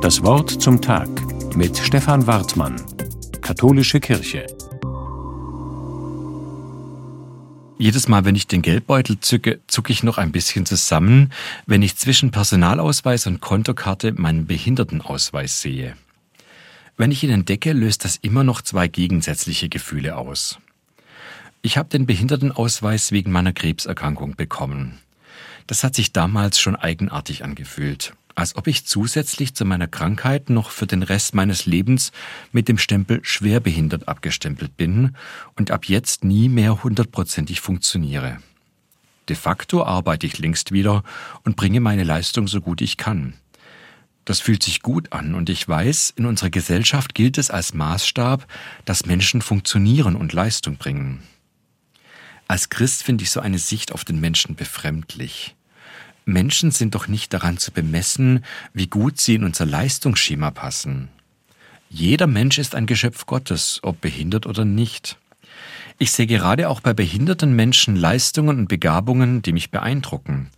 Das Wort zum Tag mit Stefan Wartmann, Katholische Kirche. Jedes Mal, wenn ich den Geldbeutel zücke, zucke ich noch ein bisschen zusammen, wenn ich zwischen Personalausweis und Kontokarte meinen Behindertenausweis sehe. Wenn ich ihn entdecke, löst das immer noch zwei gegensätzliche Gefühle aus. Ich habe den Behindertenausweis wegen meiner Krebserkrankung bekommen. Das hat sich damals schon eigenartig angefühlt, als ob ich zusätzlich zu meiner Krankheit noch für den Rest meines Lebens mit dem Stempel schwerbehindert abgestempelt bin und ab jetzt nie mehr hundertprozentig funktioniere. De facto arbeite ich längst wieder und bringe meine Leistung so gut ich kann. Das fühlt sich gut an und ich weiß, in unserer Gesellschaft gilt es als Maßstab, dass Menschen funktionieren und Leistung bringen. Als Christ finde ich so eine Sicht auf den Menschen befremdlich. Menschen sind doch nicht daran zu bemessen, wie gut sie in unser Leistungsschema passen. Jeder Mensch ist ein Geschöpf Gottes, ob behindert oder nicht. Ich sehe gerade auch bei behinderten Menschen Leistungen und Begabungen, die mich beeindrucken.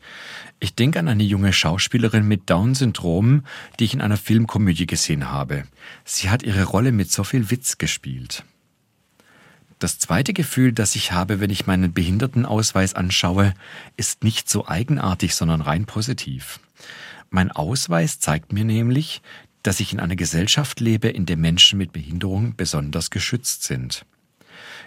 Ich denke an eine junge Schauspielerin mit Down-Syndrom, die ich in einer Filmkomödie gesehen habe. Sie hat ihre Rolle mit so viel Witz gespielt. Das zweite Gefühl, das ich habe, wenn ich meinen Behindertenausweis anschaue, ist nicht so eigenartig, sondern rein positiv. Mein Ausweis zeigt mir nämlich, dass ich in einer Gesellschaft lebe, in der Menschen mit Behinderung besonders geschützt sind.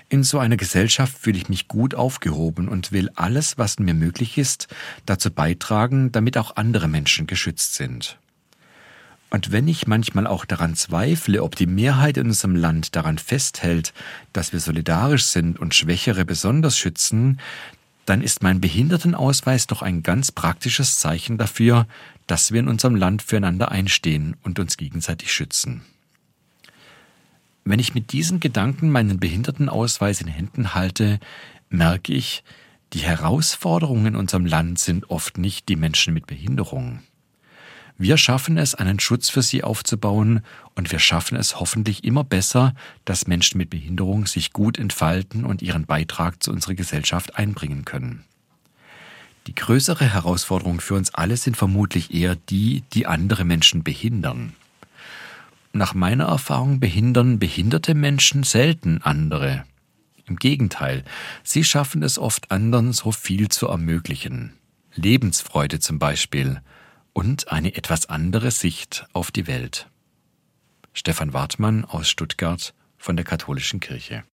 In so einer Gesellschaft fühle ich mich gut aufgehoben und will alles, was mir möglich ist, dazu beitragen, damit auch andere Menschen geschützt sind. Und wenn ich manchmal auch daran zweifle, ob die Mehrheit in unserem Land daran festhält, dass wir solidarisch sind und Schwächere besonders schützen, dann ist mein Behindertenausweis doch ein ganz praktisches Zeichen dafür, dass wir in unserem Land füreinander einstehen und uns gegenseitig schützen. Wenn ich mit diesen Gedanken meinen Behindertenausweis in Händen halte, merke ich, die Herausforderungen in unserem Land sind oft nicht die Menschen mit Behinderung. Wir schaffen es, einen Schutz für sie aufzubauen und wir schaffen es hoffentlich immer besser, dass Menschen mit Behinderung sich gut entfalten und ihren Beitrag zu unserer Gesellschaft einbringen können. Die größere Herausforderung für uns alle sind vermutlich eher die, die andere Menschen behindern. Nach meiner Erfahrung behindern behinderte Menschen selten andere. Im Gegenteil, sie schaffen es oft anderen so viel zu ermöglichen. Lebensfreude zum Beispiel und eine etwas andere Sicht auf die Welt. Stefan Wartmann aus Stuttgart von der Katholischen Kirche.